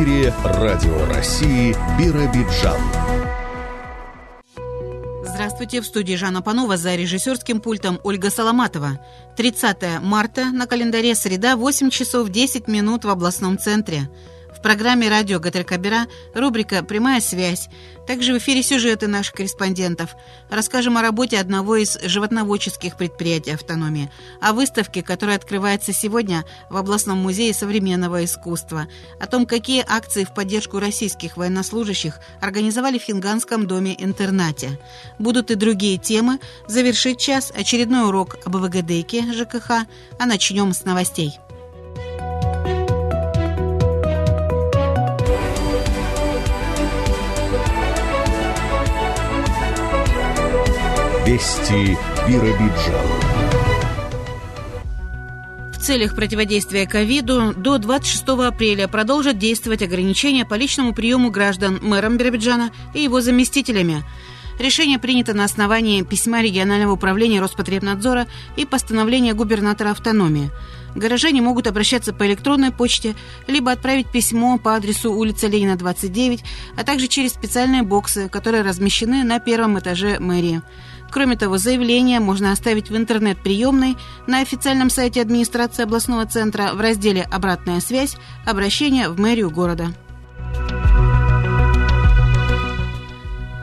эфире Радио России Биробиджан. Здравствуйте, в студии Жанна Панова за режиссерским пультом Ольга Соломатова. 30 марта, на календаре среда, 8 часов 10 минут в областном центре. Программе «Радио Гатарькабера» рубрика «Прямая связь». Также в эфире сюжеты наших корреспондентов. Расскажем о работе одного из животноводческих предприятий автономии, о выставке, которая открывается сегодня в областном музее современного искусства, о том, какие акции в поддержку российских военнослужащих организовали в Хинганском доме-интернате. Будут и другие темы. Завершить час очередной урок об ВГДКе ЖКХ, а начнем с новостей. Вести Биробиджан. В целях противодействия ковиду до 26 апреля продолжат действовать ограничения по личному приему граждан мэром Биробиджана и его заместителями. Решение принято на основании письма регионального управления Роспотребнадзора и постановления губернатора автономии. Горожане могут обращаться по электронной почте, либо отправить письмо по адресу улица Ленина, 29, а также через специальные боксы, которые размещены на первом этаже мэрии. Кроме того, заявление можно оставить в интернет-приемной на официальном сайте администрации областного центра в разделе «Обратная связь. Обращение в мэрию города».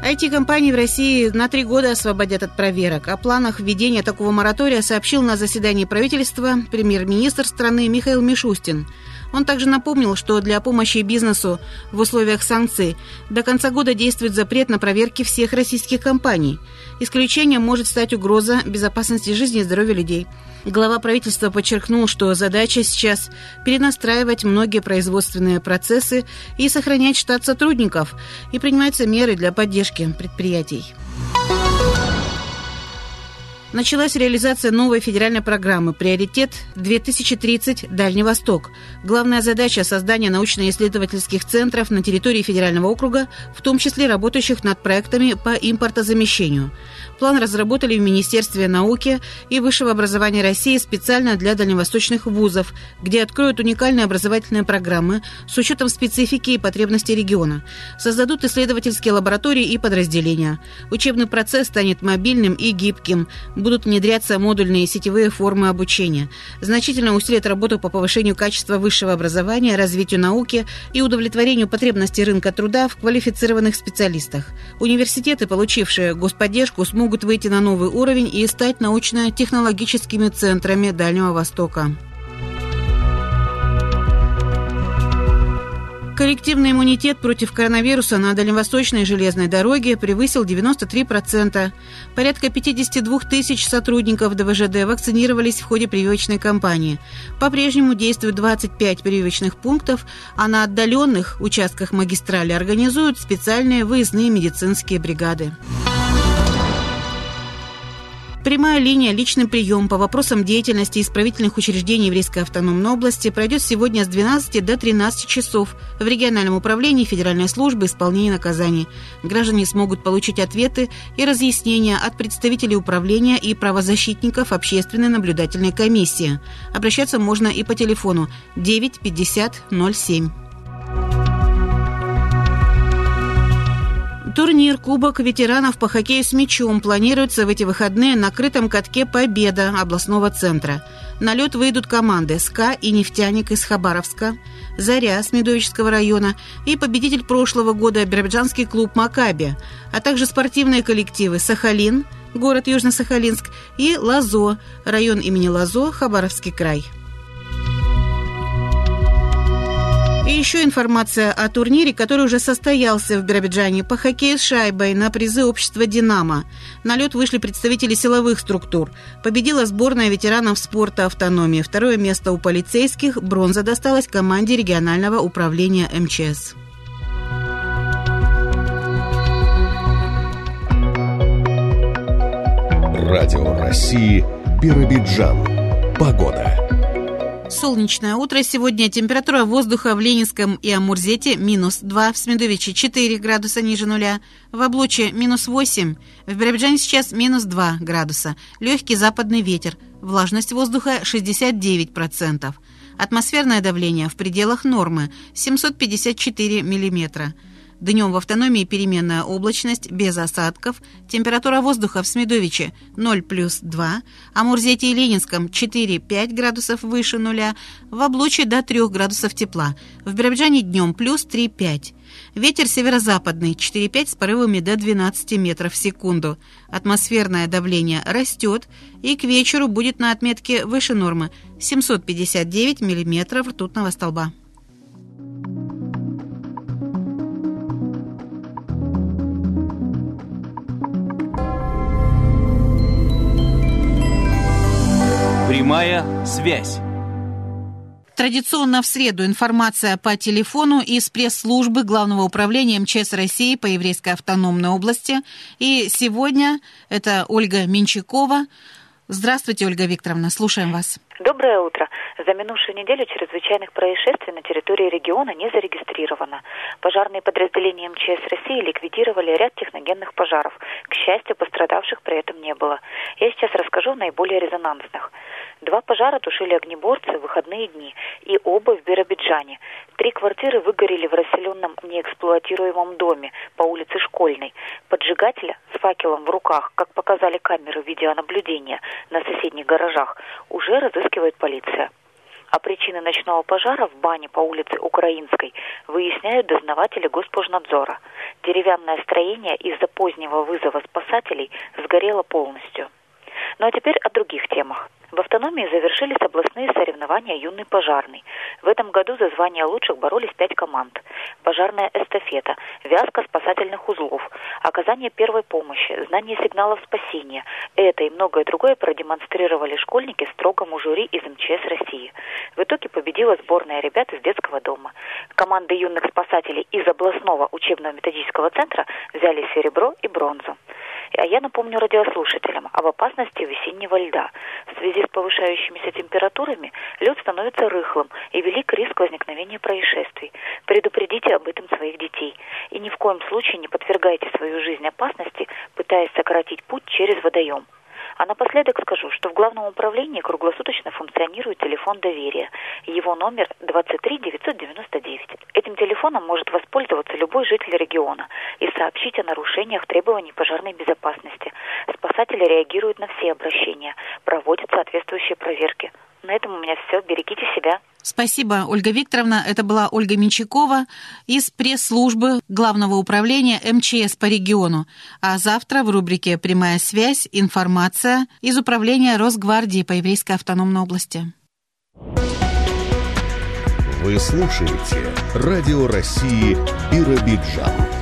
IT-компании в России на три года освободят от проверок. О планах введения такого моратория сообщил на заседании правительства премьер-министр страны Михаил Мишустин. Он также напомнил, что для помощи бизнесу в условиях санкций до конца года действует запрет на проверки всех российских компаний. Исключением может стать угроза безопасности жизни и здоровья людей. Глава правительства подчеркнул, что задача сейчас перенастраивать многие производственные процессы и сохранять штат сотрудников, и принимаются меры для поддержки предприятий. Началась реализация новой федеральной программы «Приоритет 2030 Дальний Восток». Главная задача – создание научно-исследовательских центров на территории федерального округа, в том числе работающих над проектами по импортозамещению. План разработали в Министерстве науки и высшего образования России специально для дальневосточных вузов, где откроют уникальные образовательные программы с учетом специфики и потребностей региона. Создадут исследовательские лаборатории и подразделения. Учебный процесс станет мобильным и гибким. Будут внедряться модульные сетевые формы обучения. Значительно усилят работу по повышению качества высшего образования, развитию науки и удовлетворению потребностей рынка труда в квалифицированных специалистах. Университеты, получившие господдержку, смогут могут выйти на новый уровень и стать научно-технологическими центрами Дальнего Востока. Коллективный иммунитет против коронавируса на Дальневосточной железной дороге превысил 93%. Порядка 52 тысяч сотрудников ДВЖД вакцинировались в ходе прививочной кампании. По-прежнему действуют 25 прививочных пунктов, а на отдаленных участках магистрали организуют специальные выездные медицинские бригады. Прямая линия «Личный прием» по вопросам деятельности исправительных учреждений Еврейской автономной области пройдет сегодня с 12 до 13 часов в региональном управлении Федеральной службы исполнения наказаний. Граждане смогут получить ответы и разъяснения от представителей управления и правозащитников общественной наблюдательной комиссии. Обращаться можно и по телефону 9 50 07. Турнир Кубок ветеранов по хоккею с мячом планируется в эти выходные на крытом катке «Победа» областного центра. На лед выйдут команды «СКА» и «Нефтяник» из Хабаровска, «Заря» с Медовического района и победитель прошлого года Биробиджанский клуб «Макаби», а также спортивные коллективы «Сахалин», город Южно-Сахалинск, и «Лазо», район имени Лазо, Хабаровский край. И еще информация о турнире, который уже состоялся в Биробиджане по хоккею с шайбой на призы общества «Динамо». На лед вышли представители силовых структур. Победила сборная ветеранов спорта автономии. Второе место у полицейских. Бронза досталась команде регионального управления МЧС. Радио России Биробиджан. Погода. Солнечное утро сегодня. Температура воздуха в Ленинском и Амурзете минус 2, в Смедовиче 4 градуса ниже нуля, в Облуче минус 8, в Биробиджане сейчас минус 2 градуса, легкий западный ветер, влажность воздуха 69%. Атмосферное давление в пределах нормы 754 миллиметра. Днем в автономии переменная облачность, без осадков. Температура воздуха в Смедовиче 0 плюс 2, а Мурзете и Ленинском 4-5 градусов выше нуля, в Облуче до 3 градусов тепла. В Биробиджане днем плюс 3-5. Ветер северо-западный 4-5 с порывами до 12 метров в секунду. Атмосферное давление растет и к вечеру будет на отметке выше нормы 759 миллиметров ртутного столба. Прямая связь. Традиционно в среду информация по телефону из пресс-службы Главного управления МЧС России по Еврейской автономной области. И сегодня это Ольга Менчакова. Здравствуйте, Ольга Викторовна, слушаем вас. Доброе утро. За минувшую неделю чрезвычайных происшествий на территории региона не зарегистрировано. Пожарные подразделения МЧС России ликвидировали ряд техногенных пожаров. К счастью, пострадавших при этом не было. Я сейчас расскажу о наиболее резонансных. Два пожара тушили огнеборцы в выходные дни, и оба в Биробиджане. Три квартиры выгорели в расселенном неэксплуатируемом доме по улице Школьной. Поджигателя с факелом в руках, как показали камеры видеонаблюдения на соседних гаражах, уже разыскивает полиция. А причины ночного пожара в бане по улице Украинской выясняют дознаватели Госпожнадзора. Деревянное строение из-за позднего вызова спасателей сгорело полностью. Ну а теперь о других темах. В автономии завершились областные соревнования «Юный пожарный». В этом году за звание лучших боролись пять команд. Пожарная эстафета, вязка спасательных узлов, оказание первой помощи, знание сигналов спасения. Это и многое другое продемонстрировали школьники строгому жюри из МЧС России. В итоге победила сборная ребят из детского дома. Команды юных спасателей из областного учебного методического центра взяли серебро и бронзу. А я напомню радиослушателям об опасности весеннего льда. В связи с повышающимися температурами лед становится рыхлым и велик риск возникновения происшествий. Предупредите об этом своих детей. И ни в коем случае не подвергайте свою жизнь опасности, пытаясь сократить путь через водоем. А напоследок скажу, что в Главном управлении круглосуточно функционирует телефон доверия. Его номер 23 999. Этим телефоном может воспользоваться любой житель региона и сообщить о нарушениях требований пожарной безопасности. Спасатели реагируют на все обращения, проводят соответствующие проверки. На этом у меня все. Берегите себя. Спасибо, Ольга Викторовна. Это была Ольга Менчакова из пресс-службы Главного управления МЧС по региону. А завтра в рубрике «Прямая связь» информация из управления Росгвардии по Еврейской автономной области. Вы слушаете Радио России Биробиджан.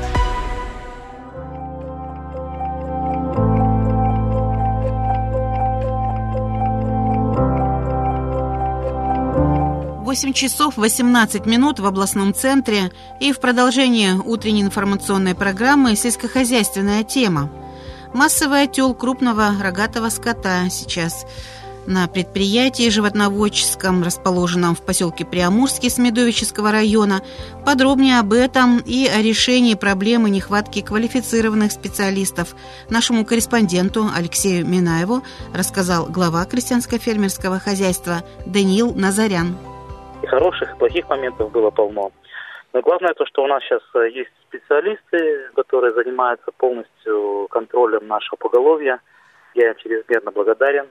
8 часов 18 минут в областном центре и в продолжении утренней информационной программы «Сельскохозяйственная тема». Массовый отел крупного рогатого скота сейчас на предприятии животноводческом, расположенном в поселке Приамурский Смедовического района. Подробнее об этом и о решении проблемы нехватки квалифицированных специалистов нашему корреспонденту Алексею Минаеву рассказал глава крестьянско-фермерского хозяйства Даниил Назарян. И хороших, и плохих моментов было полно. Но главное то, что у нас сейчас э, есть специалисты, которые занимаются полностью контролем нашего поголовья. Я им чрезмерно благодарен.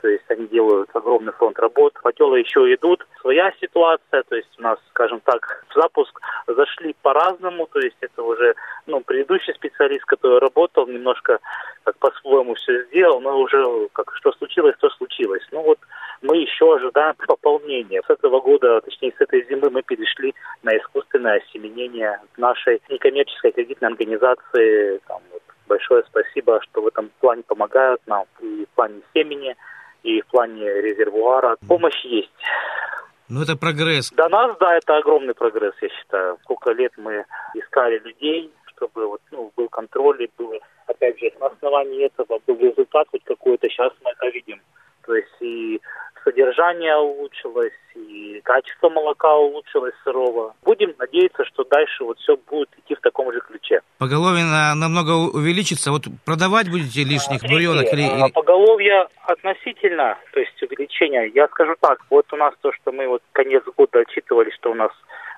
То есть они делают огромный фронт работ. Котелы еще идут. Своя ситуация, то есть у нас, скажем так, в запуск зашли по-разному. То есть это уже ну, предыдущий специалист, который работал, немножко как по-своему все сделал, но уже как что случилось, то случилось. Ну вот мы еще ожидаем пополнения. С этого года, точнее с этой зимы мы перешли на искусственное осеменение нашей некоммерческой кредитной организации. Там, вот, большое спасибо, что в этом плане помогают нам и в плане семени, и в плане резервуара. Помощь есть. Ну, это прогресс. До нас, да, это огромный прогресс, я считаю. Сколько лет мы искали людей, чтобы вот, ну, был контроль, и был, опять же, на основании этого был результат хоть какой-то. Сейчас мы это видим. То есть и содержание улучшилось, и качество молока улучшилось сырого. Будем надеяться, что дальше вот все будет идти в таком же ключе. Поголовье на, намного увеличится. Вот продавать будете лишних буренок или... А, поголовье относительно Относительно, то есть увеличение, я скажу так, вот у нас то, что мы вот конец года отчитывали, что у нас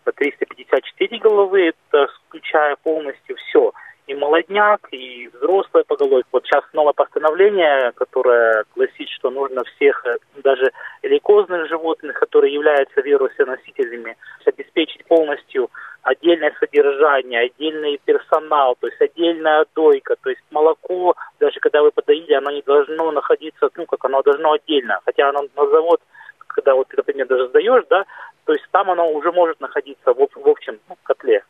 354 головы, это включая полностью все – и молодняк, и взрослые поголовье. Вот сейчас новое постановление, которое гласит, что нужно всех, э, даже лейкозных животных, которые являются вирусоносителями, обеспечить полностью отдельное содержание, отдельный персонал, то есть отдельная дойка, то есть молоко, даже когда вы подоили, оно не должно находиться, ну, как оно должно отдельно, хотя оно на завод, когда вот ты, например, даже сдаешь, да, то есть там оно уже может находиться в, в общем ну, котле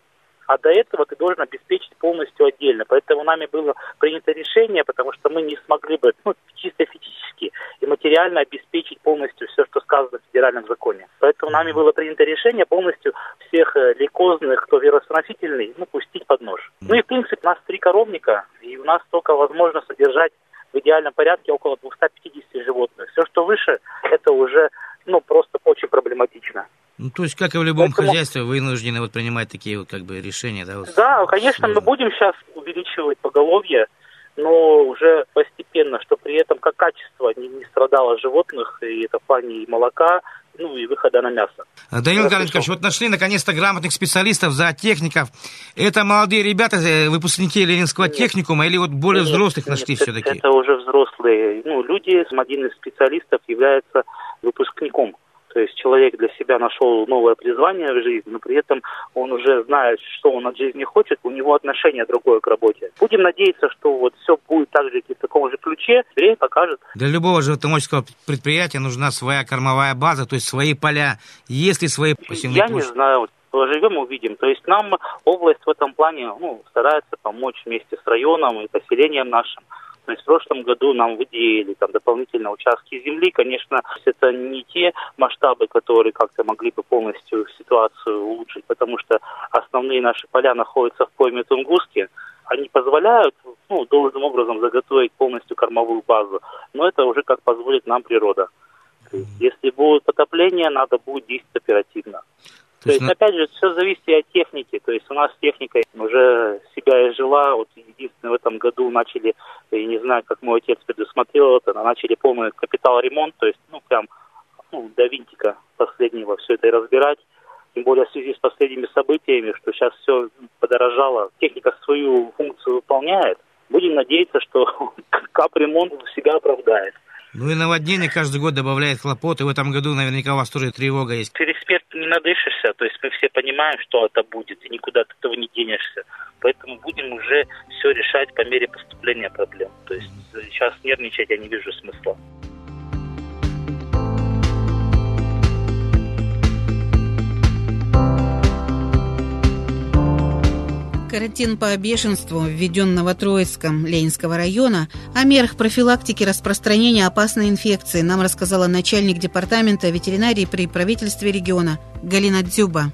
а до этого ты должен обеспечить полностью отдельно. Поэтому нами было принято решение, потому что мы не смогли бы ну, чисто физически и материально обеспечить полностью все, что сказано в федеральном законе. Поэтому нами было принято решение полностью всех э, лейкозных, кто вирусоносительный, ну, пустить под нож. Ну и, в принципе, у нас три коровника, и у нас только возможно содержать в идеальном порядке около 250 животных. Все, что выше, это уже ну, просто. Ну, то есть, как и в любом Поэтому... хозяйстве, вы вынуждены вот принимать такие вот как бы решения, да? Вот да, конечно, мы будем сейчас увеличивать поголовье, но уже постепенно, что при этом как качество не, не страдало животных, и это в плане и молока, ну и выхода на мясо. Данил Николаевич, вот нашли наконец-то грамотных специалистов, зоотехников. Это молодые ребята, э, выпускники Ленинского нет, техникума, или вот более нет, взрослых нет, нашли все-таки? Это уже взрослые ну, люди. Один из специалистов является выпускником то есть человек для себя нашел новое призвание в жизни, но при этом он уже знает, что он от жизни хочет, у него отношение другое к работе. Будем надеяться, что вот все будет так же, в таком же ключе, время покажет. Для любого животноводческого предприятия нужна своя кормовая база, то есть свои поля. Есть ли свои посевные Я площади? не знаю, поживем, увидим. То есть нам область в этом плане ну, старается помочь вместе с районом и поселением нашим. То есть в прошлом году нам выделили там дополнительно участки земли. Конечно, это не те масштабы, которые как-то могли бы полностью ситуацию улучшить, потому что основные наши поля находятся в пойме Тунгуске. Они позволяют ну, должным образом заготовить полностью кормовую базу, но это уже как позволит нам природа. Если будет потопление, надо будет действовать оперативно. То, есть, есть, опять же, все зависит и от техники. То есть у нас техника уже себя изжила. Вот единственное, в этом году начали, я не знаю, как мой отец предусмотрел это, начали полный капитал ремонт, то есть, ну, прям ну, до винтика последнего все это и разбирать. Тем более в связи с последними событиями, что сейчас все подорожало. Техника свою функцию выполняет. Будем надеяться, что капремонт себя оправдает. Ну и наводнение каждый год добавляет хлопот, и в этом году наверняка у вас тоже тревога есть. Через эксперт не надышишься, то есть мы все понимаем, что это будет, и никуда от этого не денешься. Поэтому будем уже все решать по мере поступления проблем. То есть сейчас нервничать я не вижу смысла. Карантин по бешенству, введен Новотроицком Ленинского района, о мерах профилактики распространения опасной инфекции нам рассказала начальник департамента ветеринарии при правительстве региона Галина Дзюба.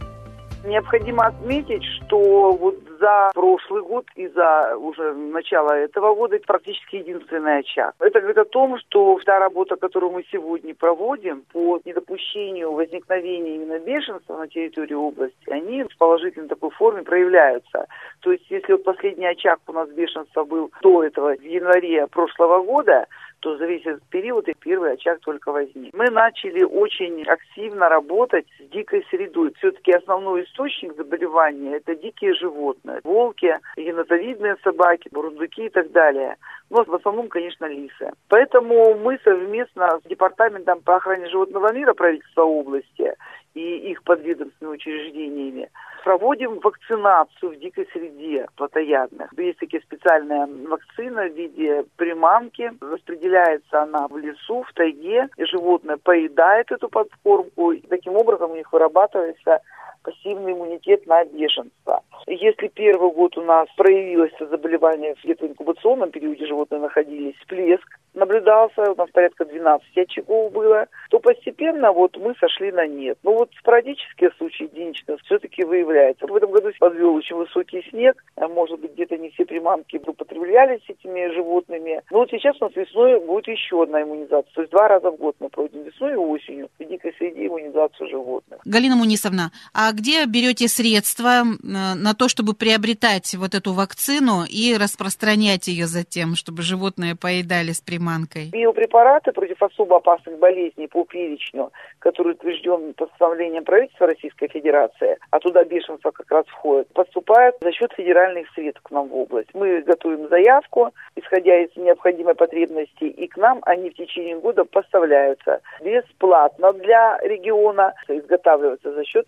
Необходимо отметить, что вот за прошлый год и за уже начало этого года практически единственный очаг. Это говорит о том, что та работа, которую мы сегодня проводим по недопущению возникновения именно бешенства на территории области, они в положительной такой форме проявляются. То есть, если вот последний очаг у нас бешенства был до этого в январе прошлого года, то за весь этот период и первый очаг только возник. Мы начали очень активно работать с дикой средой. Все-таки основной источник заболевания – это дикие животные. Волки, енотовидные собаки, бурундуки и так далее. Но в основном, конечно, лисы. Поэтому мы совместно с Департаментом по охране животного мира правительства области и их подведомственными учреждениями проводим вакцинацию в дикой среде плотоядных. Есть такие специальная вакцина в виде приманки. Распределяется она в лесу, в тайге. И животное поедает эту подкормку. И таким образом у них вырабатывается пассивный иммунитет на бешенство. Если первый год у нас проявилось заболевание где-то инкубационном периоде животные находились, всплеск наблюдался, у нас порядка 12 очагов было, то постепенно вот мы сошли на нет. Но вот спорадические случаи единичные все-таки выявляются. В этом году подвел очень высокий снег, а может быть где-то не все приманки употреблялись этими животными. Но вот сейчас у нас весной будет еще одна иммунизация. То есть два раза в год мы проводим весной и осенью в дикой среде иммунизацию животных. Галина Мунисовна, а где берете средства на то, чтобы приобретать вот эту вакцину и распространять ее затем, чтобы животные поедали с приманкой? Биопрепараты против особо опасных болезней по перечню, который утвержден постановлением правительства Российской Федерации, а туда бешенство как раз входит, поступают за счет федеральных средств к нам в область. Мы готовим заявку, исходя из необходимой потребности, и к нам они в течение года поставляются бесплатно для региона, изготавливаются за счет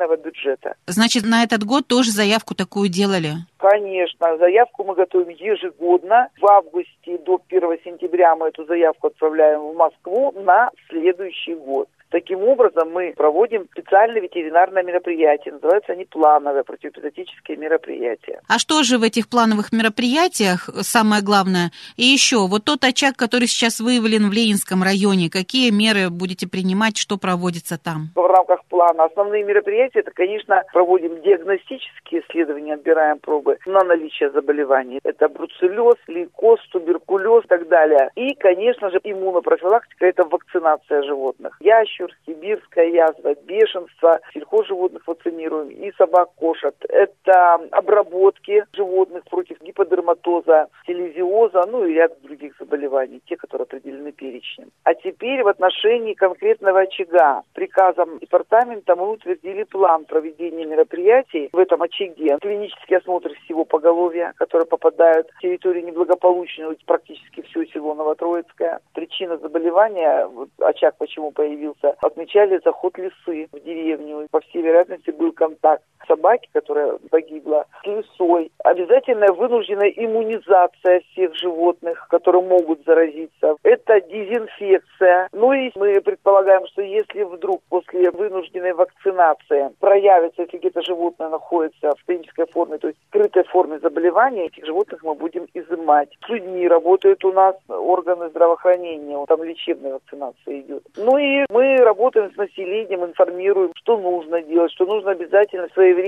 федерального бюджета. Значит, на этот год тоже заявку такую делали? Конечно, заявку мы готовим ежегодно. В августе до 1 сентября мы эту заявку отправляем в Москву на следующий год. Таким образом, мы проводим специальное ветеринарное мероприятие. Называются они плановые противоэпизотические мероприятия. А что же в этих плановых мероприятиях самое главное? И еще, вот тот очаг, который сейчас выявлен в Ленинском районе, какие меры будете принимать, что проводится там? В рамках плана основные мероприятия, это, конечно, проводим диагностические исследования, отбираем пробы на наличие заболеваний. Это бруцеллез, лейкоз, туберкулез и так далее. И, конечно же, иммунопрофилактика – это вакцинация животных. Я еще прищур, сибирская язва, бешенство, сельхозживотных вакцинируем и собак, кошек. Это обработки животных против гиподерматоза, селезиоза, ну и ряд других заболеваний, те, которые определены перечнем. А теперь в отношении конкретного очага. Приказом департамента мы утвердили план проведения мероприятий в этом очаге. Клинический осмотр всего поголовья, которые попадают в территорию неблагополучную, практически все село Новотроицкое. Причина заболевания, очаг почему появился, отмечали заход лисы в деревню. По всей вероятности был контакт собаки, которая погибла, с лисой. Обязательная вынужденная иммунизация всех животных, которые могут заразиться. Это дезинфекция. Ну и мы предполагаем, что если вдруг после вынужденной вакцинации проявится, если где-то животное находится в клинической форме, то есть в скрытой форме заболевания, этих животных мы будем изымать. С людьми работают у нас органы здравоохранения, там лечебная вакцинация идет. Ну и мы работаем с населением, информируем, что нужно делать, что нужно обязательно своевременно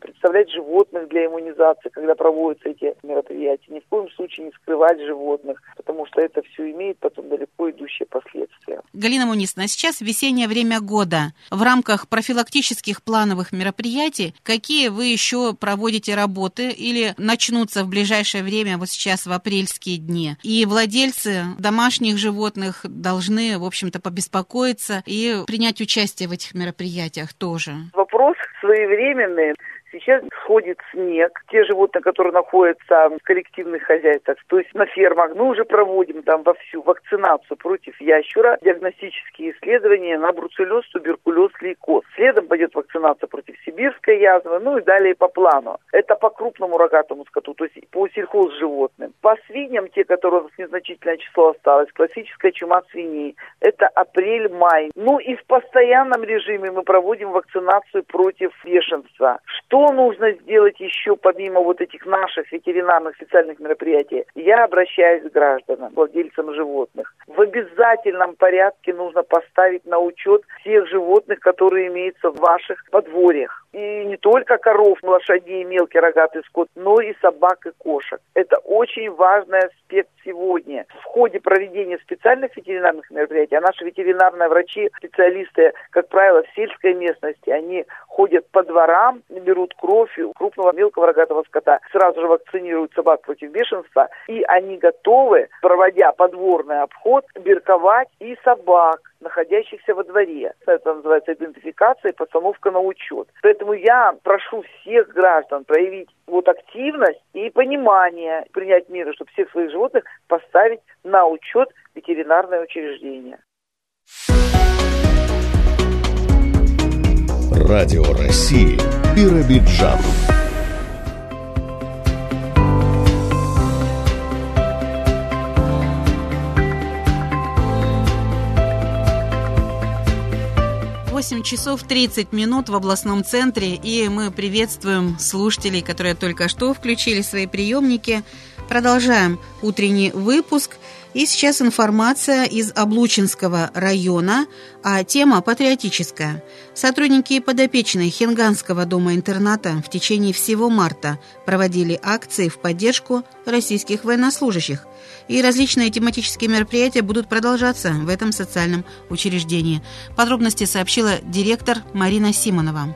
представлять животных для иммунизации, когда проводятся эти мероприятия. Ни в коем случае не скрывать животных, потому что это все имеет потом далеко идущие последствия. Галина Мунисовна, а сейчас весеннее время года. В рамках профилактических плановых мероприятий какие вы еще проводите работы или начнутся в ближайшее время, вот сейчас в апрельские дни? И владельцы домашних животных должны, в общем-то, побеспокоиться и принять участие в этих мероприятиях тоже? Своевременный. Сейчас сходит снег. Те животные, которые находятся в коллективных хозяйствах, то есть на фермах, мы уже проводим там вовсю вакцинацию против ящура, диагностические исследования на бруцеллез, туберкулез, лейкоз. Следом пойдет вакцинация против сибирской язвы, ну и далее по плану. Это по крупному рогатому скоту, то есть по сельхозживотным. По свиньям, те, которые у нас незначительное число осталось, классическая чума свиней, это апрель-май. Ну и в постоянном режиме мы проводим вакцинацию против бешенства. Что что нужно сделать еще помимо вот этих наших ветеринарных специальных мероприятий? Я обращаюсь к гражданам, владельцам животных. В обязательном порядке нужно поставить на учет всех животных, которые имеются в ваших подворьях. И не только коров, лошадей, мелкий рогатый скот, но и собак и кошек. Это очень важный аспект сегодня. В ходе проведения специальных ветеринарных мероприятий, а наши ветеринарные врачи, специалисты, как правило, в сельской местности, они ходят по дворам, берут кровь у крупного мелкого рогатого скота, сразу же вакцинируют собак против бешенства, и они готовы, проводя подворный обход, берковать и собак, находящихся во дворе. Это называется идентификация и постановка на учет. Поэтому я прошу всех граждан проявить вот активность и понимание, принять меры, чтобы всех своих животных поставить на учет ветеринарное учреждение. Радио России Биробиджан. Восемь часов 30 минут в областном центре, и мы приветствуем слушателей, которые только что включили свои приемники. Продолжаем утренний выпуск. И сейчас информация из Облучинского района, а тема патриотическая. Сотрудники подопечной Хинганского дома-интерната в течение всего марта проводили акции в поддержку российских военнослужащих. И различные тематические мероприятия будут продолжаться в этом социальном учреждении. Подробности сообщила директор Марина Симонова.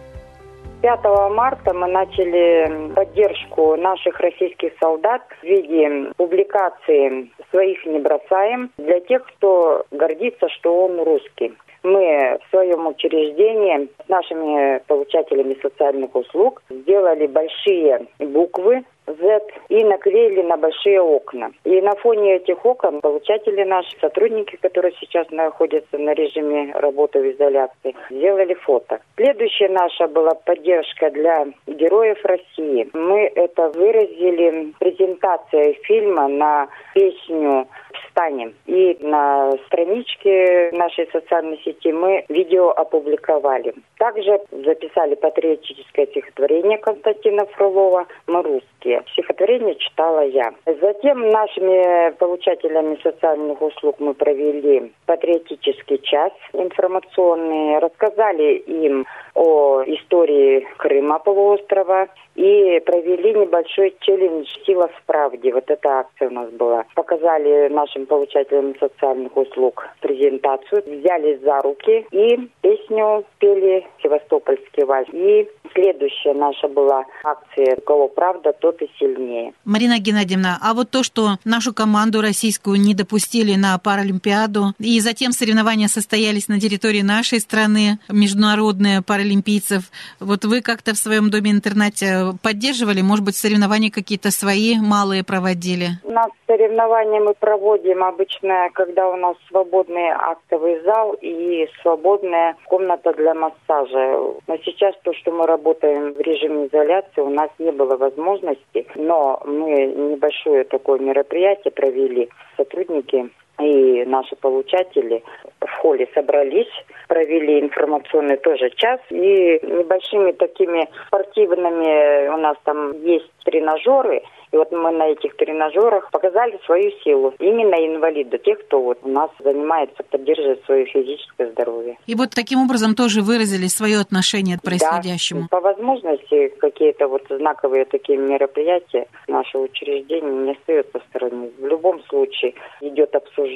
5 марта мы начали поддержку наших российских солдат в виде публикации «Своих не бросаем» для тех, кто гордится, что он русский. Мы в своем учреждении с нашими получателями социальных услуг сделали большие буквы Z и наклеили на большие окна. И на фоне этих окон получатели наши, сотрудники, которые сейчас находятся на режиме работы в изоляции, сделали фото. Следующая наша была поддержка для героев России. Мы это выразили презентацией фильма на песню «Встанем». И на страничке нашей социальной сети мы видео опубликовали. Также записали патриотическое стихотворение Константина Фролова «Мы русские». Стихотворение читала я. Затем нашими получателями социальных услуг мы провели патриотический час информационный, рассказали им о истории Крыма полуострова и провели небольшой челлендж «Сила в правде». Вот эта акция у нас была. Показали нашим получателям социальных услуг презентацию, взяли за руки и песню пели «Севастопольский вальс». И следующая наша была акция «У кого правда, тот и сильнее». Марина Геннадьевна, а вот то, что нашу команду российскую не допустили на Паралимпиаду, и затем соревнования состоялись на территории нашей страны, международные паралимпийцев, вот вы как-то в своем доме-интернате поддерживали, может быть, соревнования какие-то свои малые проводили? У нас соревнования мы проводим обычно, когда у нас свободный актовый зал и свободная комната для массажа. Но сейчас то, что мы работаем в режиме изоляции, у нас не было возможности, но мы небольшое такое мероприятие провели, сотрудники и наши получатели в холле собрались, провели информационный тоже час и небольшими такими спортивными у нас там есть тренажеры, и вот мы на этих тренажерах показали свою силу. Именно инвалиды, тех, кто вот у нас занимается, поддерживает свое физическое здоровье. И вот таким образом тоже выразили свое отношение к происходящему. Да, по возможности какие-то вот знаковые такие мероприятия наше учреждение не остается в стороне. В любом случае идет обсуждение,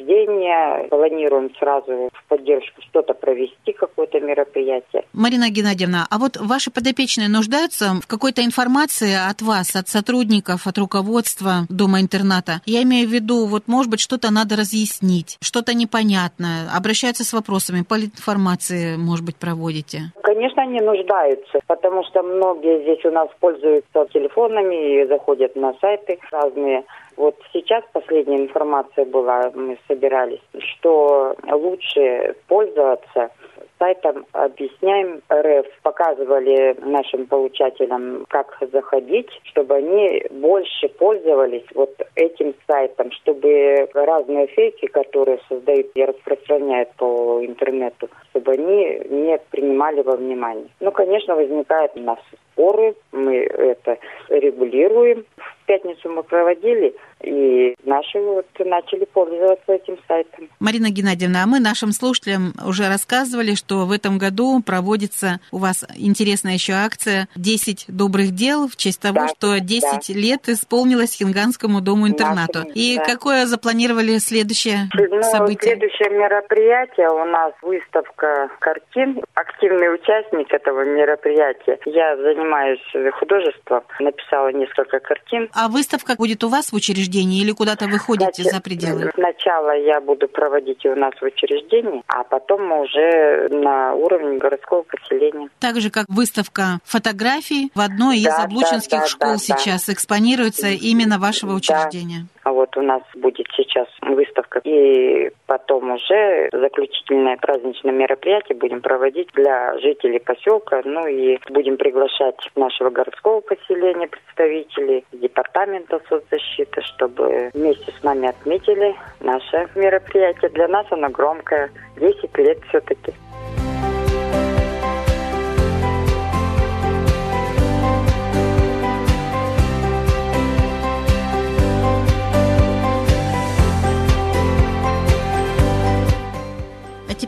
планируем сразу в поддержку что-то провести, какое-то мероприятие. Марина Геннадьевна, а вот ваши подопечные нуждаются в какой-то информации от вас, от сотрудников, от руководства дома-интерната. Я имею в виду, вот, может быть, что-то надо разъяснить, что-то непонятное, обращаются с вопросами, политинформации, может быть, проводите? Конечно, они нуждаются, потому что многие здесь у нас пользуются телефонами и заходят на сайты разные. Вот сейчас последняя информация была, мы собирались, что лучше пользоваться сайтом «Объясняем РФ». Показывали нашим получателям, как заходить, чтобы они больше пользовались вот этим сайтом, чтобы разные фейки, которые создают и распространяют по интернету, чтобы они не принимали во внимание. Ну, конечно, возникают у нас споры, мы это регулируем. Пятницу мы проводили и наши вот начали пользоваться этим сайтом. Марина Геннадьевна, а мы нашим слушателям уже рассказывали, что в этом году проводится у вас интересная еще акция «10 добрых дел» в честь того, да, что 10 да. лет исполнилось Хинганскому дому-интернату. И да. какое запланировали следующее ну, событие? Следующее мероприятие у нас выставка картин. Активный участник этого мероприятия. Я занимаюсь художеством, написала несколько картин. А выставка будет у вас в учреждении? или куда-то выходите Значит, за пределы? Сначала я буду проводить у нас в учреждении, а потом мы уже на уровне городского поселения. Так же, как выставка фотографий в одной да, из облучинских да, школ да, сейчас да. экспонируется именно вашего учреждения. А вот у нас будет сейчас выставка, и потом уже заключительное праздничное мероприятие будем проводить для жителей поселка, ну и будем приглашать нашего городского поселения представителей, департамента соцзащиты, чтобы вместе с нами отметили наше мероприятие. Для нас оно громкое, 10 лет все-таки.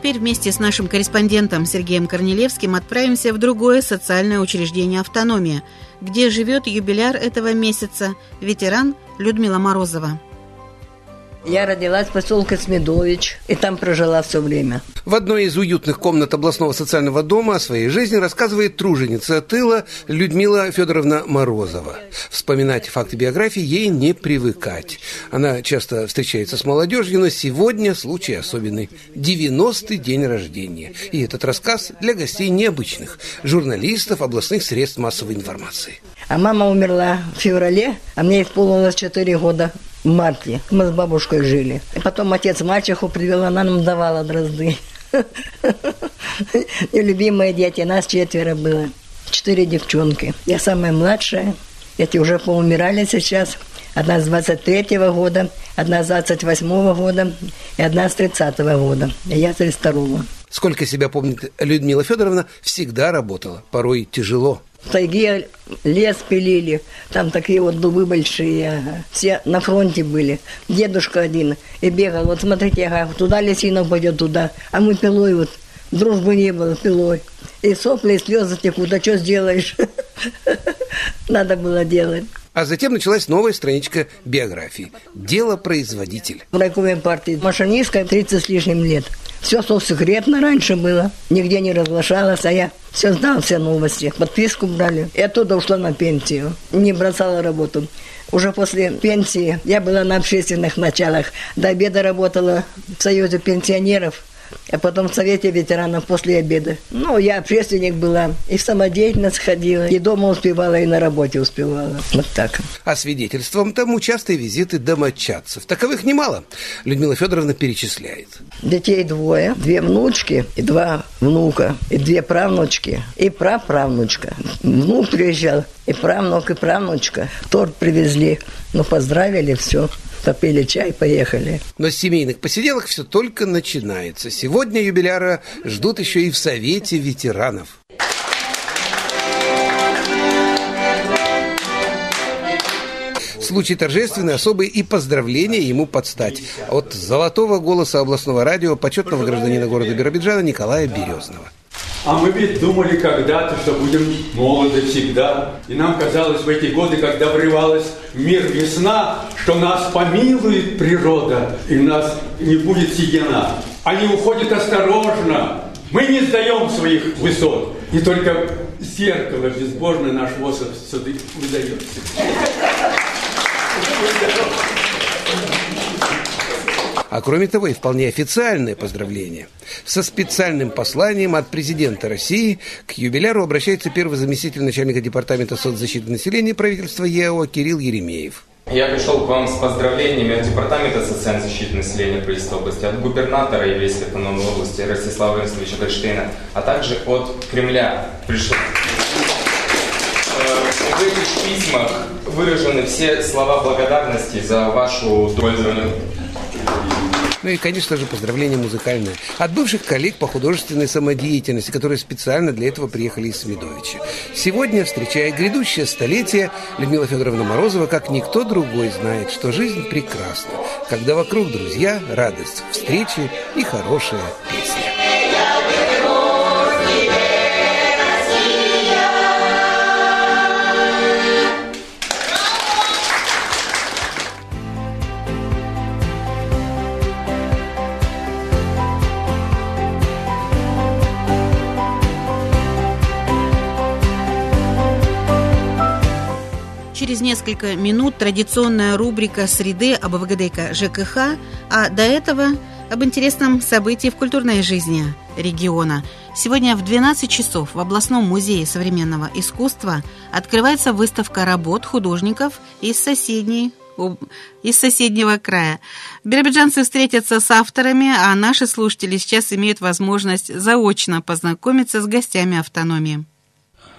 Теперь вместе с нашим корреспондентом Сергеем Корнелевским отправимся в другое социальное учреждение «Автономия», где живет юбиляр этого месяца, ветеран Людмила Морозова. Я родилась в поселке Смедович, и там прожила все время. В одной из уютных комнат областного социального дома о своей жизни рассказывает труженица тыла Людмила Федоровна Морозова. Вспоминать факты биографии ей не привыкать. Она часто встречается с молодежью, но сегодня случай особенный. 90-й день рождения. И этот рассказ для гостей необычных, журналистов областных средств массовой информации. А мама умерла в феврале, а мне исполнилось 4 года марте. Мы с бабушкой жили. И потом отец мачеху привел, она нам давала дрозды. И любимые дети, нас четверо было. Четыре девчонки. Я самая младшая. Эти уже поумирали сейчас. Одна с 23-го года, одна с 28-го года и одна с 30-го года. И я с 32-го. Сколько себя помнит Людмила Федоровна, всегда работала. Порой тяжело. В тайге лес пилили, там такие вот дубы большие, все на фронте были. Дедушка один и бегал, вот смотрите, ага, туда лесина пойдет, туда, а мы пилой вот, дружбы не было, пилой. И сопли, и слезы текут, а что сделаешь? Надо было делать. А затем началась новая страничка биографии. Дело производитель. В райкоме партии машинистка 30 с лишним лет. Все секретно раньше было, нигде не разглашалось, а я все знал, все новости. Подписку брали. И оттуда ушла на пенсию. Не бросала работу. Уже после пенсии я была на общественных началах. До обеда работала в Союзе пенсионеров а потом в Совете ветеранов после обеда. Ну, я общественник была, и в самодеятельность ходила, и дома успевала, и на работе успевала. Вот так. А свидетельством тому частые визиты домочадцев. Таковых немало. Людмила Федоровна перечисляет. Детей двое, две внучки и два внука, и две правнучки, и праправнучка. Внук приезжал, и правнук, и правнучка. Торт привезли, ну, поздравили, все попили чай, поехали. Но семейных посиделок все только начинается. Сегодня юбиляра ждут еще и в Совете ветеранов. Случай торжественный, особый и поздравления ему подстать. От золотого голоса областного радио почетного гражданина города Биробиджана Николая Березного. А мы ведь думали когда-то, что будем молоды всегда. И нам казалось в эти годы, когда врывалась в мир весна, что нас помилует природа и нас не будет сидена. Они уходят осторожно. Мы не сдаем своих высот. И только зеркало безбожное наш возраст выдается. А кроме того, и вполне официальное поздравление. Со специальным посланием от президента России к юбиляру обращается первый заместитель начальника департамента соцзащиты населения правительства ЕАО Кирилл Еремеев. Я пришел к вам с поздравлениями от Департамента социальной защиты населения правительства области, от губернатора Еврейской автономной области Ростислава Ростовича Гольштейна, а также от Кремля пришел. Э, в этих письмах выражены все слова благодарности за вашу пользование ну и, конечно же, поздравления музыкальные от бывших коллег по художественной самодеятельности, которые специально для этого приехали из Смедовича. Сегодня, встречая грядущее столетие, Людмила Федоровна Морозова, как никто другой, знает, что жизнь прекрасна, когда вокруг друзья, радость встречи и хорошая песня. Несколько минут традиционная рубрика «Среды» об ВГДК ЖКХ, а до этого об интересном событии в культурной жизни региона. Сегодня в 12 часов в областном музее современного искусства открывается выставка работ художников из соседней из соседнего края. Биробиджанцы встретятся с авторами, а наши слушатели сейчас имеют возможность заочно познакомиться с гостями автономии.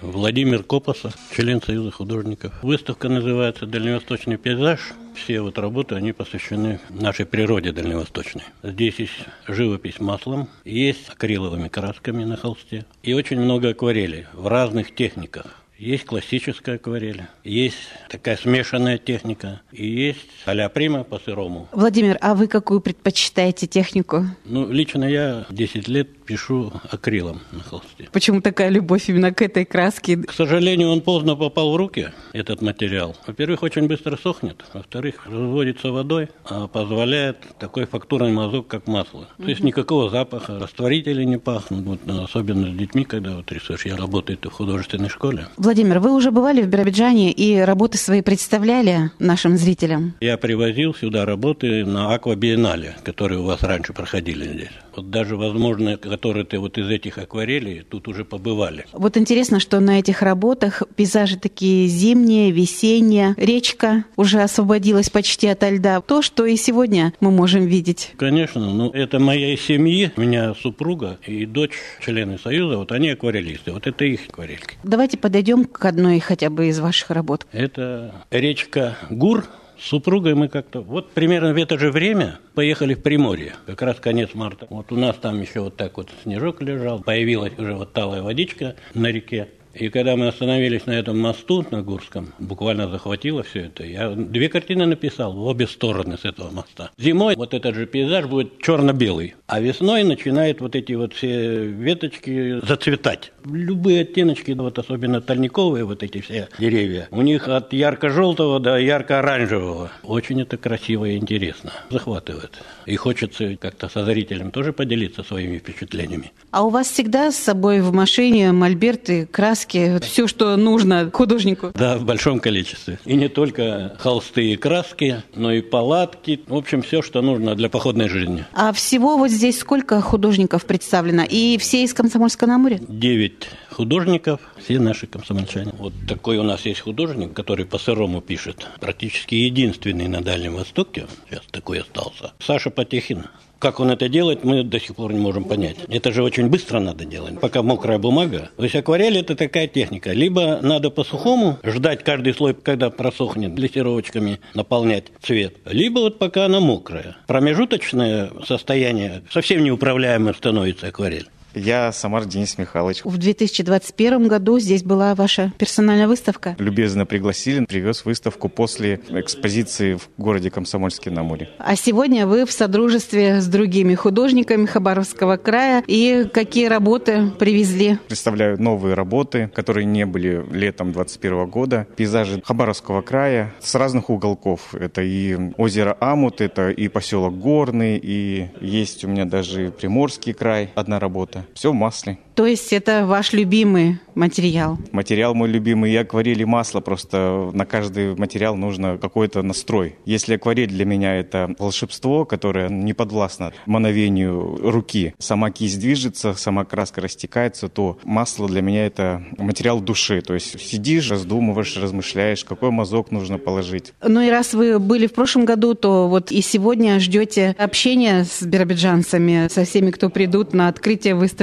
Владимир Копоса, член Союза художников. Выставка называется «Дальневосточный пейзаж». Все вот работы, они посвящены нашей природе дальневосточной. Здесь есть живопись маслом, есть акриловыми красками на холсте и очень много акварелей в разных техниках. Есть классическая акварель, есть такая смешанная техника, и есть а-ля прима по сырому. Владимир, а вы какую предпочитаете технику? Ну, лично я 10 лет пишу акрилом на холсте. Почему такая любовь именно к этой краске? К сожалению, он поздно попал в руки, этот материал. Во-первых, очень быстро сохнет. Во-вторых, разводится водой, а позволяет такой фактурный мазок, как масло. То есть никакого запаха, растворители не пахнут. Вот, особенно с детьми, когда вот рисуешь. Я работаю в художественной школе. Владимир, вы уже бывали в Биробиджане и работы свои представляли нашим зрителям? Я привозил сюда работы на аквабиеннале, которые у вас раньше проходили здесь. Вот даже, возможно, которые ты вот из этих акварелей тут уже побывали. Вот интересно, что на этих работах пейзажи такие зимние, весенние. Речка уже освободилась почти от льда. То, что и сегодня мы можем видеть. Конечно, ну это моей семьи. У меня супруга и дочь, члены Союза, вот они акварелисты. Вот это их акварельки. Давайте подойдем к одной хотя бы из ваших работ. Это речка Гур, с супругой мы как-то, вот примерно в это же время поехали в Приморье, как раз конец марта. Вот у нас там еще вот так вот снежок лежал, появилась уже вот талая водичка на реке. И когда мы остановились на этом мосту, на Гурском, буквально захватило все это. Я две картины написал в обе стороны с этого моста. Зимой вот этот же пейзаж будет черно-белый, а весной начинают вот эти вот все веточки зацветать. Любые оттеночки, вот особенно тальниковые вот эти все деревья, у них от ярко-желтого до ярко-оранжевого. Очень это красиво и интересно. Захватывает. И хочется как-то со зрителем тоже поделиться своими впечатлениями. А у вас всегда с собой в машине мольберты, краски, краски, все, что нужно художнику? Да, в большом количестве. И не только холсты и краски, но и палатки. В общем, все, что нужно для походной жизни. А всего вот здесь сколько художников представлено? И все из Комсомольска на Амуре? Девять художников, все наши комсомольчане. Вот такой у нас есть художник, который по сырому пишет. Практически единственный на Дальнем Востоке, сейчас такой остался. Саша Потехин. Как он это делает, мы до сих пор не можем понять. Это же очень быстро надо делать, пока мокрая бумага. То есть акварель – это такая техника. Либо надо по-сухому ждать каждый слой, когда просохнет, лессировочками наполнять цвет. Либо вот пока она мокрая. Промежуточное состояние совсем неуправляемое становится акварель. Я Самар Денис Михайлович. В 2021 году здесь была ваша персональная выставка. Любезно пригласили, привез выставку после экспозиции в городе Комсомольске на Амуре. А сегодня вы в содружестве с другими художниками Хабаровского края. И какие работы привезли? Представляю новые работы, которые не были летом 2021 года. Пейзажи Хабаровского края с разных уголков. Это и озеро Амут, это и поселок Горный, и есть у меня даже Приморский край, одна работа. Все в масле. То есть это ваш любимый материал? Материал мой любимый и акварель и масло. Просто на каждый материал нужно какой-то настрой. Если акварель для меня это волшебство, которое не подвластно мановению руки, сама кисть движется, сама краска растекается, то масло для меня это материал души. То есть сидишь, раздумываешь, размышляешь, какой мазок нужно положить. Ну и раз вы были в прошлом году, то вот и сегодня ждете общения с биробиджанцами, со всеми, кто придут на открытие выставки?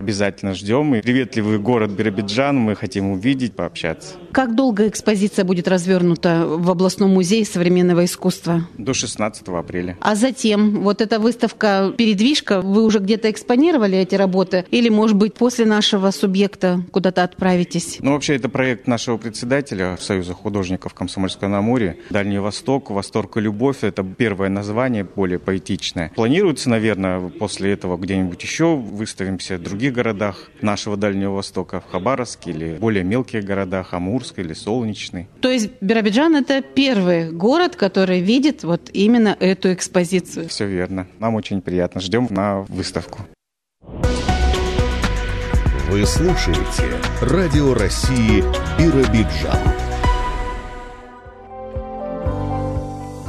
Обязательно обязательно ждем. И приветливый город Биробиджан мы хотим увидеть, пообщаться. Как долго экспозиция будет развернута в областном музее современного искусства? До 16 апреля. А затем, вот эта выставка «Передвижка», вы уже где-то экспонировали эти работы? Или, может быть, после нашего субъекта куда-то отправитесь? Ну, вообще, это проект нашего председателя Союза художников Комсомольска на Амуре. Дальний Восток, Восторг и Любовь – это первое название, более поэтичное. Планируется, наверное, после этого где-нибудь еще выставимся в других городах, городах нашего Дальнего Востока, в Хабаровске или более мелких городах, Амурск или Солнечный. То есть Биробиджан – это первый город, который видит вот именно эту экспозицию? Все верно. Нам очень приятно. Ждем на выставку. Вы слушаете Радио России Биробиджан.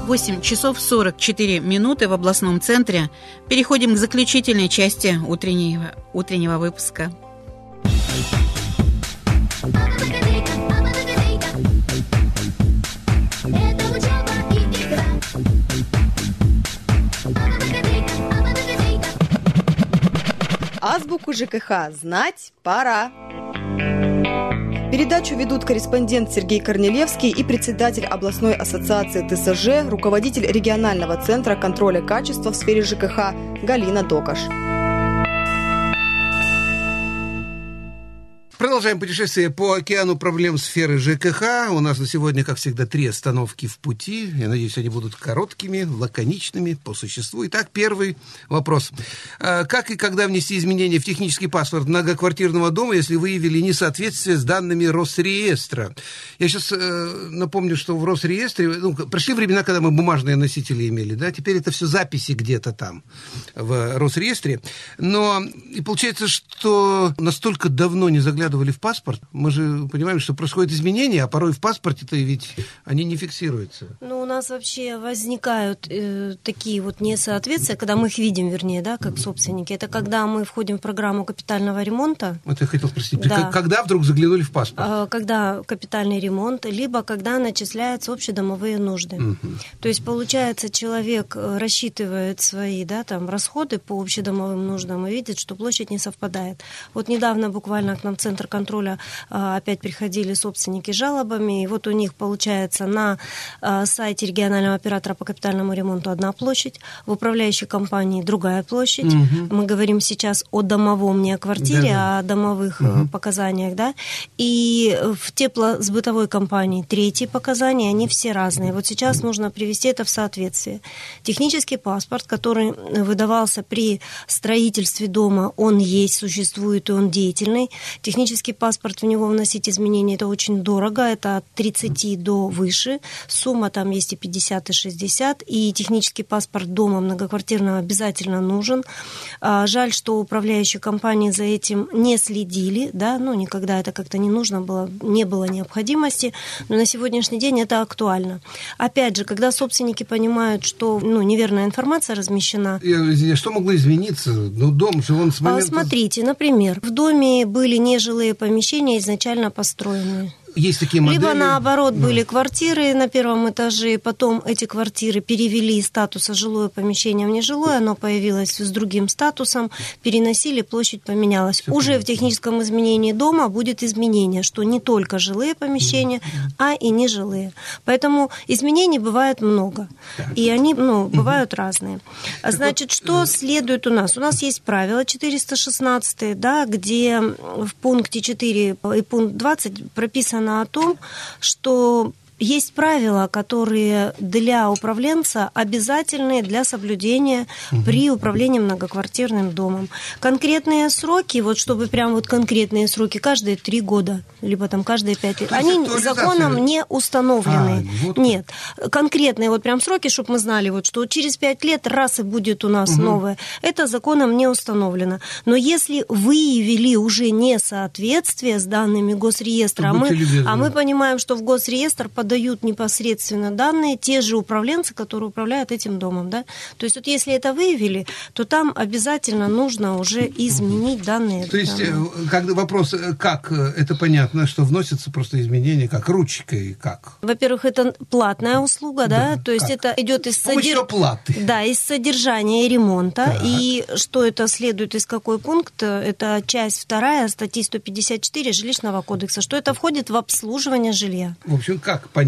8 часов 44 минуты в областном центре. Переходим к заключительной части утреннего, утреннего выпуска. Азбуку ЖКХ знать пора. Передачу ведут корреспондент Сергей Корнелевский и председатель областной ассоциации ТСЖ, руководитель регионального центра контроля качества в сфере ЖКХ Галина Докаш. Продолжаем путешествие по океану проблем сферы ЖКХ. У нас на сегодня, как всегда, три остановки в пути. Я надеюсь, они будут короткими, лаконичными, по существу. Итак, первый вопрос. А, как и когда внести изменения в технический паспорт многоквартирного дома, если выявили несоответствие с данными Росреестра? Я сейчас э, напомню, что в Росреестре... Ну, прошли времена, когда мы бумажные носители имели, да? Теперь это все записи где-то там в Росреестре. Но и получается, что настолько давно не заглядывали в паспорт, мы же понимаем, что происходят изменения, а порой в паспорте-то ведь они не фиксируются. Ну, у нас вообще возникают э, такие вот несоответствия, когда мы их видим, вернее, да, как собственники. Это когда мы входим в программу капитального ремонта. Вот я хотел спросить, Да. когда вдруг заглянули в паспорт? э, Когда капитальный ремонт, либо когда начисляются общедомовые нужды. То есть, получается, человек э, рассчитывает свои да, там, расходы по общедомовым нуждам и видит, что площадь не совпадает. Вот недавно буквально к нам в Центр контроля а, опять приходили собственники с жалобами, и вот у них получается на а, сайте регионального оператора по капитальному ремонту одна площадь, в управляющей компании другая площадь. Мгм. Мы говорим сейчас о домовом, не о квартире, Да-да. а о домовых э, Мгм. показаниях, да, и в теплосбытовой компании третьи показания, они все разные. Вот сейчас нужно привести это в соответствие. Технический паспорт, который выдавался при строительстве дома, он есть, существует и он деятельный. Технический паспорт, в него вносить изменения, это очень дорого, это от 30 до выше. Сумма там есть и 50, и 60. И технический паспорт дома многоквартирного обязательно нужен. А, Жаль, что управляющие компании за этим не следили, да, ну, никогда это как-то не нужно было, не было необходимости, но на сегодняшний день это актуально. Опять же, когда собственники понимают, что, ну, неверная информация размещена, Я, что могло измениться? Ну, дом же, он с а, момента... Смотрите, например, в доме были нежилые помещения изначально построенные. Есть такие модели. Либо наоборот были квартиры на первом этаже, потом эти квартиры перевели из статуса жилое помещение в нежилое, оно появилось с другим статусом, переносили, площадь поменялась. Уже в техническом изменении дома будет изменение, что не только жилые помещения, а и нежилые. Поэтому изменений бывает много, и они ну, бывают разные. А Значит, что следует у нас? У нас есть правило 416, да, где в пункте 4 и пункт 20 прописано о том, что есть правила, которые для управленца обязательны для соблюдения при управлении многоквартирным домом. Конкретные сроки, вот чтобы прям вот конкретные сроки, каждые три года, либо там каждые пять лет, То они законом не установлены. А, вот Нет, конкретные вот прям сроки, чтобы мы знали, вот что через пять лет раз и будет у нас Мгм. новое, это законом не установлено. Но если выявили уже несоответствие с данными госреестра, а мы, а мы понимаем, что в госреестр подают непосредственно данные те же управленцы, которые управляют этим домом, да. То есть вот если это выявили, то там обязательно нужно уже изменить данные. То есть, данные. э, когда вопрос, э, как, э, это понятно, что вносятся просто изменения, как ручкой, как? Во-первых, это платная услуга, да, то есть это идет из, помощью содер- оплаты. да, из содержания и ремонта. Так. И что это следует из какой пункт? Это часть вторая статьи 154 жилищного кодекса, что это входит в обслуживание жилья. В общем, как? Понятно.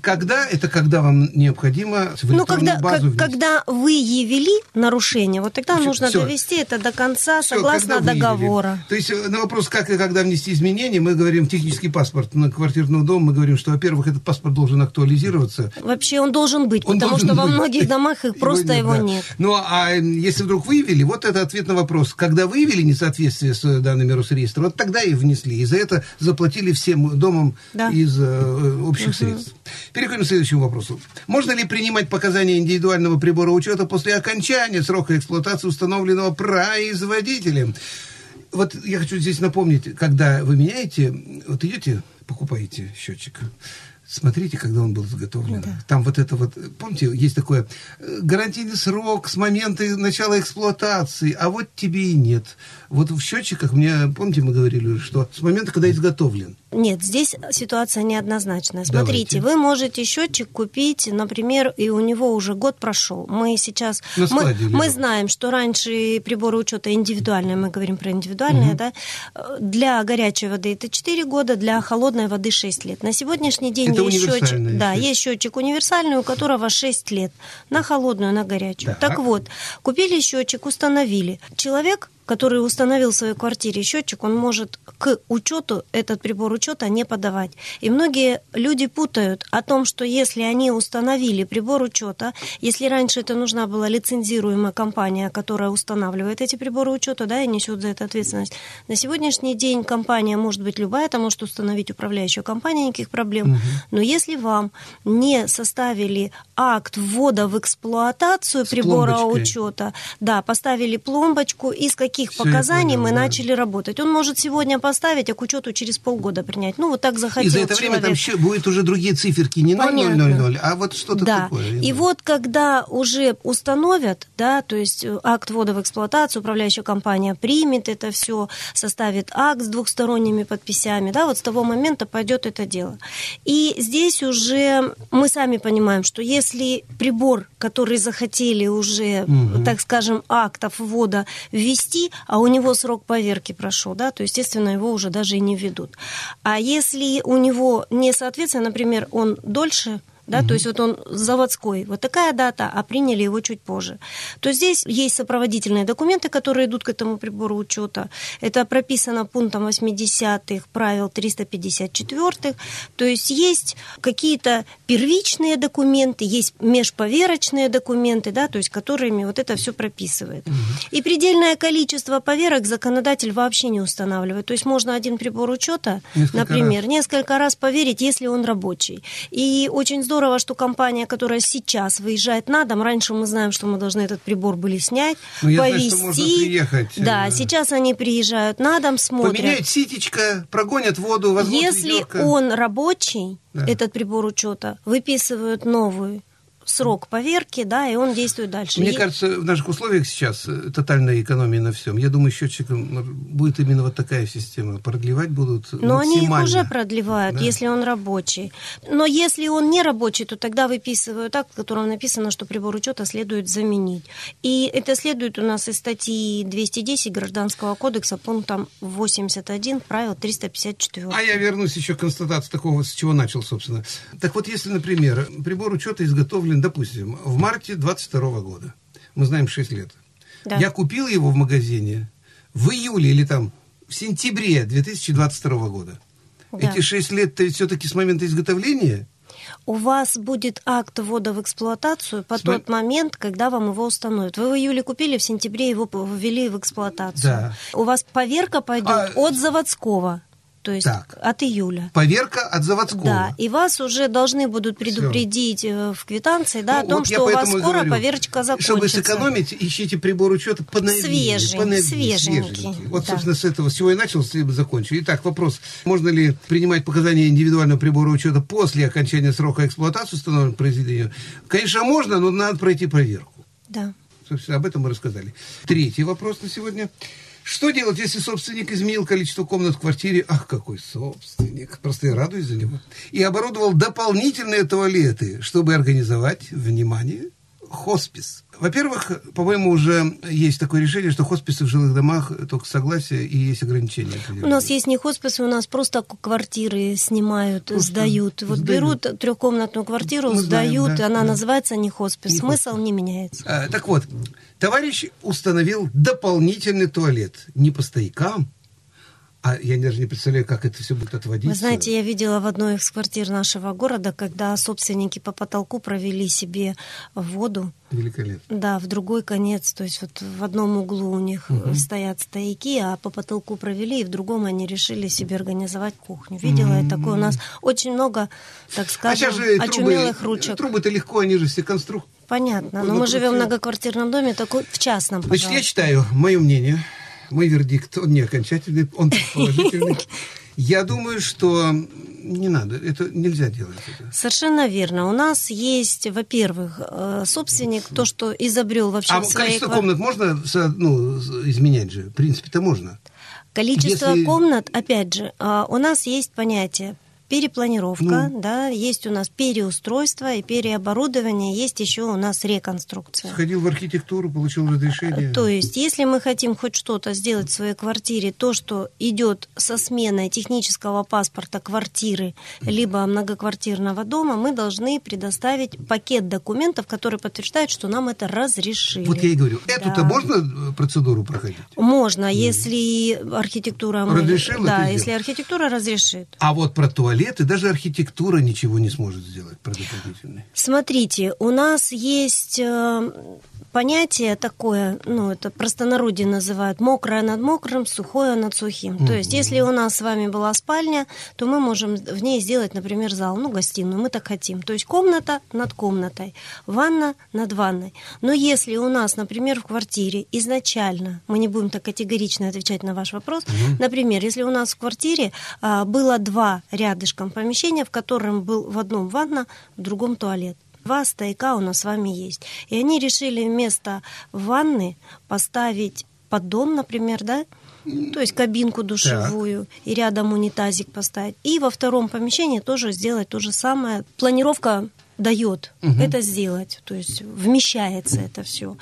Когда? Это когда вам необходимо в Ну, когда, базу как- когда выявили нарушение, вот тогда Всё, нужно всё. довести это до конца Всё, согласно когда выявили. договора. То есть э, на вопрос, как и когда внести изменения, мы говорим технический паспорт на квартирного дома, мы говорим, что, во-первых, этот паспорт должен актуализироваться. Вообще он должен быть, Он потому должен что во быть. многих домах их просто его да. нет. Ну, а если вдруг выявили, вот это ответ на вопрос. Когда выявили несоответствие с э, данными Росреестра, вот тогда и внесли. И за это заплатили всем домам Да. из э, общих Мгм. Средств. Переходим к следующему вопросу. Можно ли принимать показания индивидуального прибора учета после окончания срока эксплуатации, установленного производителем? Вот я хочу здесь напомнить, когда вы меняете, вот идете, покупаете счетчик, смотрите, когда он был изготовлен. Там вот это вот, помните, есть такое э, гарантийный срок с момента начала эксплуатации, а вот тебе и нет. Вот в счетчиках, мне, помните, мы говорили, что с момента, когда изготовлен. Нет, здесь ситуация неоднозначная. Давайте. Смотрите, вы можете счетчик купить, например, и у него уже год прошел. Мы сейчас мы, мы знаем, что раньше приборы учета индивидуальные, мы говорим про индивидуальные, Мгм. да. Для горячей воды это 4 года, для холодной воды 6 лет. На сегодняшний день Это есть счетчик, да, есть счетчик универсальный, у которого 6 лет на холодную, на горячую. Так. Так вот, купили счетчик, установили. Человек который установил в своей квартире счетчик, он может к учету этот прибор учета не подавать. И многие люди путают о том, что если они установили прибор учета, если раньше это нужна была лицензируемая компания, которая устанавливает эти приборы учета, да, и несет за это ответственность. На сегодняшний день компания может быть любая, это может установить управляющая компания, никаких проблем. Угу. Но если вам не составили акт ввода в эксплуатацию С прибора пломбочкой. учета, да, поставили пломбочку, из каких Все показаний мы да. начали работать. Он может сегодня поставить, а к учету через полгода принять. Ну, вот так захотел И за это человек. время там будут уже другие циферки, не 0000, а вот что-то да. такое. И вот когда уже установят, да, то есть э, акт ввода в эксплуатацию, управляющая компания примет это все, составит акт с двухсторонними подписями, да, вот с того момента пойдет это дело. И здесь уже мы сами понимаем, что если прибор, который захотели уже, угу. так скажем, актов ввода ввести, а у него срок поверки прошел, да, то, естественно, его уже даже и не ведут. А если у него не соответственно, например, он дольше да, угу. то есть вот он заводской, вот такая дата, а приняли его чуть позже. То здесь есть сопроводительные документы, которые идут к этому прибору учета. Это прописано пунктом 80-х правил 354-х. То есть есть какие-то первичные документы, есть межповерочные документы, да, то есть которыми вот это все прописывает. Угу. И предельное количество поверок законодатель вообще не устанавливает. То есть можно один прибор учета, несколько например, раз. несколько раз поверить, если он рабочий. И очень здорово здорово, что компания, которая сейчас выезжает на дом, раньше мы знаем, что мы должны этот прибор были снять, ну, я повезти. Знаю, что можно приехать. Да, сейчас они приезжают на дом, смотрят. Поменяют ситечко, прогонят воду, Если ведерко. он рабочий, да. этот прибор учета, выписывают новую срок поверки, да, и он действует дальше. Мне и... кажется, в наших условиях сейчас э, тотальная экономия на всем. Я думаю, счетчиком будет именно вот такая система. Продлевать будут Но они их уже продлевают, да. если он рабочий. Но если он не рабочий, то тогда выписывают акт, в котором написано, что прибор учета следует заменить. И это следует у нас из статьи 210 Гражданского кодекса пунктом 81 правил 354. А я вернусь еще к констатации такого, с чего начал, собственно. Так вот, если, например, прибор учета изготовлен допустим, в марте 22 года, мы знаем 6 лет, да. я купил его в магазине в июле или там в сентябре 2022 года. Да. Эти 6 лет все-таки с момента изготовления у вас будет акт ввода в эксплуатацию по См... тот момент, когда вам его установят. Вы в июле купили, в сентябре его ввели в эксплуатацию. Да. У вас поверка пойдет а... от заводского то есть так. от июля. Поверка от заводского. Да, и вас уже должны будут предупредить Все. в квитанции, да, ну, о том, вот что у вас скоро говорю, поверочка закончится. Чтобы сэкономить, ищите прибор учета поновее. Свежий, поновее, свеженький. свеженький. Вот, да. собственно, с этого всего и начал, с этого закончу. Итак, вопрос. Можно ли принимать показания индивидуального прибора учета после окончания срока эксплуатации установленного произведения? Конечно, можно, но надо пройти проверку. Да. Собственно, об этом мы рассказали. Третий вопрос на сегодня. Что делать, если собственник изменил количество комнат в квартире? Ах, какой собственник! Просто я радуюсь за него. И оборудовал дополнительные туалеты, чтобы организовать, внимание, хоспис. Во-первых, по-моему, уже есть такое решение, что хосписы в жилых домах только согласие и есть ограничения. У нас есть не хосписы, у нас просто квартиры снимают, просто сдают. Вот сдают. берут трехкомнатную квартиру, Мы сдают, знаем, да, она да. называется не хоспис. Не Смысл хоспис. не меняется. А, так вот, товарищ установил дополнительный туалет не по стоякам, а я даже не представляю, как это все будет отводиться. Вы знаете, я видела в одной из квартир нашего города, когда собственники по потолку провели себе воду. Великолепно. Да, в другой конец, то есть вот в одном углу у них угу. стоят стояки, а по потолку провели, и в другом они решили себе организовать кухню. Видела угу. я такое. У нас очень много, так скажем, а же очумелых трубы, ручек. Трубы-то легко, они же все конструкции. Понятно, но мы живем в многоквартирном доме, такой в частном. Пожалуйста. Значит, я читаю, мое мнение – мой вердикт, он не окончательный, он положительный. Я думаю, что не надо, это нельзя делать. Это. Совершенно верно. У нас есть, во-первых, э, собственник, то, что изобрел вообще а своей... количество комнат можно ну, изменять же? В принципе-то можно. Количество Если... комнат, опять же, э, у нас есть понятие перепланировка, ну, да, есть у нас переустройство и переоборудование, есть еще у нас реконструкция. Сходил в архитектуру, получил разрешение. То есть, если мы хотим хоть что-то сделать в своей квартире, то, что идет со сменой технического паспорта квартиры, либо многоквартирного дома, мы должны предоставить пакет документов, который подтверждает, что нам это разрешили. Вот я и говорю, эту-то можно э, процедуру проходить? Можно, если архитектура... Разрешила Да, если архитектура разрешит. А вот про туалеты даже архитектура ничего не сможет сделать предупредительный. Смотрите, у нас есть э, понятие такое, ну, это простонародье называют, мокрое над мокрым, сухое над сухим. Mm-hmm. То есть, если у нас с вами была спальня, то мы можем в ней сделать, например, зал, ну, гостиную, мы так хотим. То есть, комната над комнатой, ванна над ванной. Но если у нас, например, в квартире изначально, мы не будем так категорично отвечать на ваш вопрос, mm-hmm. например, если у нас в квартире а, было два рядышком помещения, в котором был в одном ванна, в другом туалет. Два стояка у нас с вами есть. И они решили вместо ванны поставить поддон, например, да, то есть кабинку душевую так. и рядом унитазик поставить. И во втором помещении тоже сделать то же самое. Планировка дает угу. это сделать, то есть вмещается это все,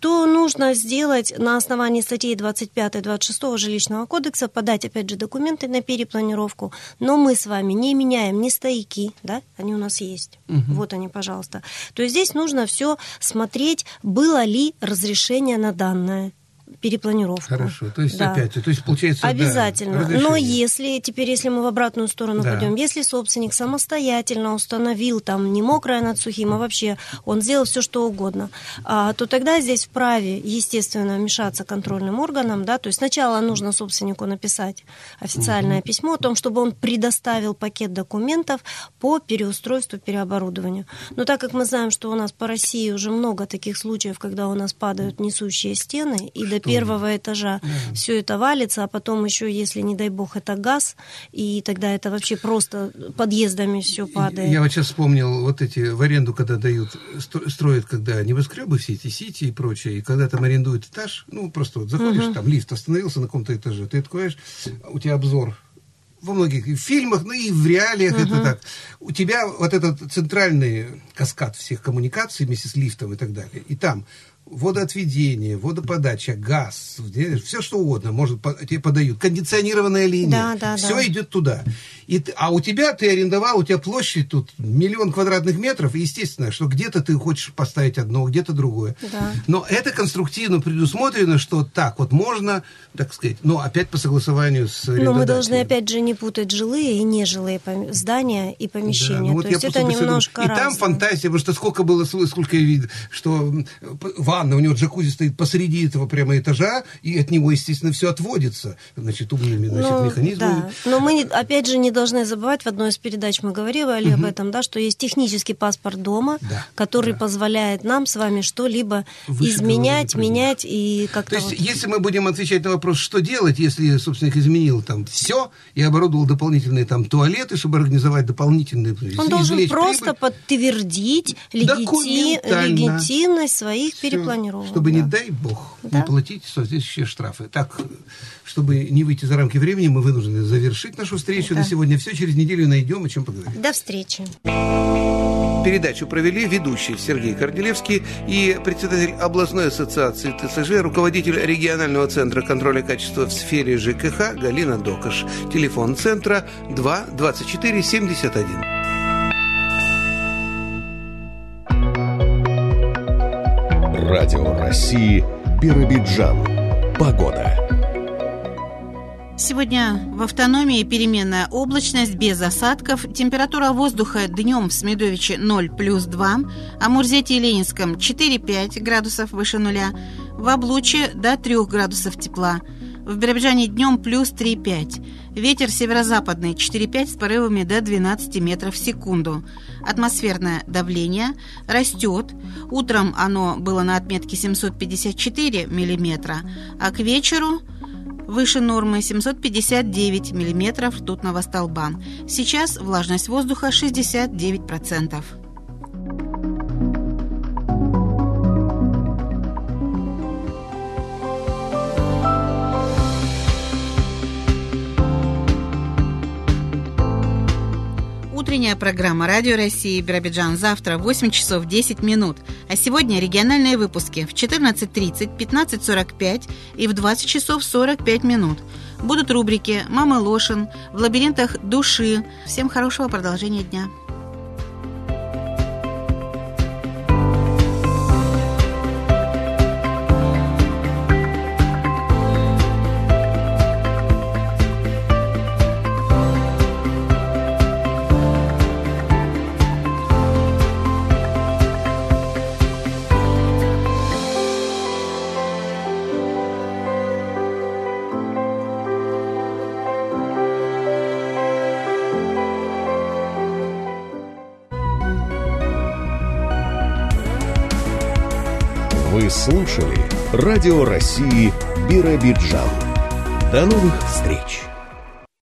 то нужно сделать на основании статей 25-26 жилищного кодекса, подать опять же документы на перепланировку, но мы с вами не меняем ни стояки, да, они у нас есть, угу. вот они, пожалуйста. То есть здесь нужно все смотреть, было ли разрешение на данное перепланировку. Хорошо, то есть да. опять, то есть получается... Обязательно. Да, Но если, теперь если мы в обратную сторону да. пойдем, если собственник самостоятельно установил там не мокрое над сухим, а вообще он сделал все, что угодно, а, то тогда здесь вправе, естественно, вмешаться контрольным органам, да, то есть сначала нужно собственнику написать официальное угу. письмо о том, чтобы он предоставил пакет документов по переустройству, переоборудованию. Но так как мы знаем, что у нас по России уже много таких случаев, когда у нас падают несущие стены, и до первого этажа mm. все это валится, а потом еще, если, не дай бог, это газ, и тогда это вообще просто подъездами все падает. Я вот сейчас вспомнил вот эти в аренду, когда дают, строят, когда небоскребы все эти сити и прочее, и когда там арендуют этаж, ну, просто вот заходишь, угу. там лифт остановился на каком-то этаже, ты откроешь, у тебя обзор во многих фильмах, ну и в реалиях uh-huh. это так. У тебя вот этот центральный каскад всех коммуникаций вместе с лифтом и так далее. И там водоотведение, водоподача, газ, все что угодно, может, тебе подают. Кондиционированная линия. Да, да, все да. идет туда. И, а у тебя, ты арендовал, у тебя площадь тут миллион квадратных метров, и естественно, что где-то ты хочешь поставить одно, где-то другое. Да. Но это конструктивно предусмотрено, что так вот можно, так сказать, но опять по согласованию с Но мы должны, опять же, не путать жилые и нежилые здания и помещения. Да, ну, вот То есть это немножко И там фантазия, потому что сколько было, сколько я видел, что ванна, у него джакузи стоит посреди этого прямо этажа, и от него, естественно, все отводится, значит, умными значит, ну, механизмами. Да. Но мы, опять же, не должны забывать, в одной из передач мы говорили угу. об этом, да, что есть технический паспорт дома, да, который да. позволяет нам с вами что-либо изменять, менять и как-то... То есть, вот... если мы будем отвечать на вопрос, что делать, если собственник изменил там все и оборудовал дополнительные там туалеты, чтобы организовать дополнительные... Он должен просто прибыль. подтвердить легити... легитимность своих все, перепланировок. Чтобы, да. не дай бог, да? не платить соответствующие штрафы. Так, чтобы не выйти за рамки времени, мы вынуждены завершить нашу встречу да. на сегодня сегодня все. Через неделю найдем, о чем поговорим. До встречи. Передачу провели ведущий Сергей Корделевский и председатель областной ассоциации ТСЖ, руководитель регионального центра контроля качества в сфере ЖКХ Галина Докаш. Телефон центра 2 24 71. Радио России Биробиджан. Погода. Сегодня в автономии переменная облачность без осадков. Температура воздуха днем в Смедовиче 0 плюс 2, а Мурзете и Ленинском 4-5 градусов выше нуля, в Облуче до 3 градусов тепла, в Биробиджане днем плюс 3-5. Ветер северо-западный 4-5 с порывами до 12 метров в секунду. Атмосферное давление растет. Утром оно было на отметке 754 миллиметра, а к вечеру – выше нормы 759 мм ртутного столба. Сейчас влажность воздуха 69%. Утренняя программа «Радио России» Биробиджан завтра в 8 часов 10 минут. А сегодня региональные выпуски в 14.30, 15.45 и в 20 часов 45 минут. Будут рубрики «Мама Лошин», «В лабиринтах души». Всем хорошего продолжения дня. Радио России Биробиджан. До новых встреч!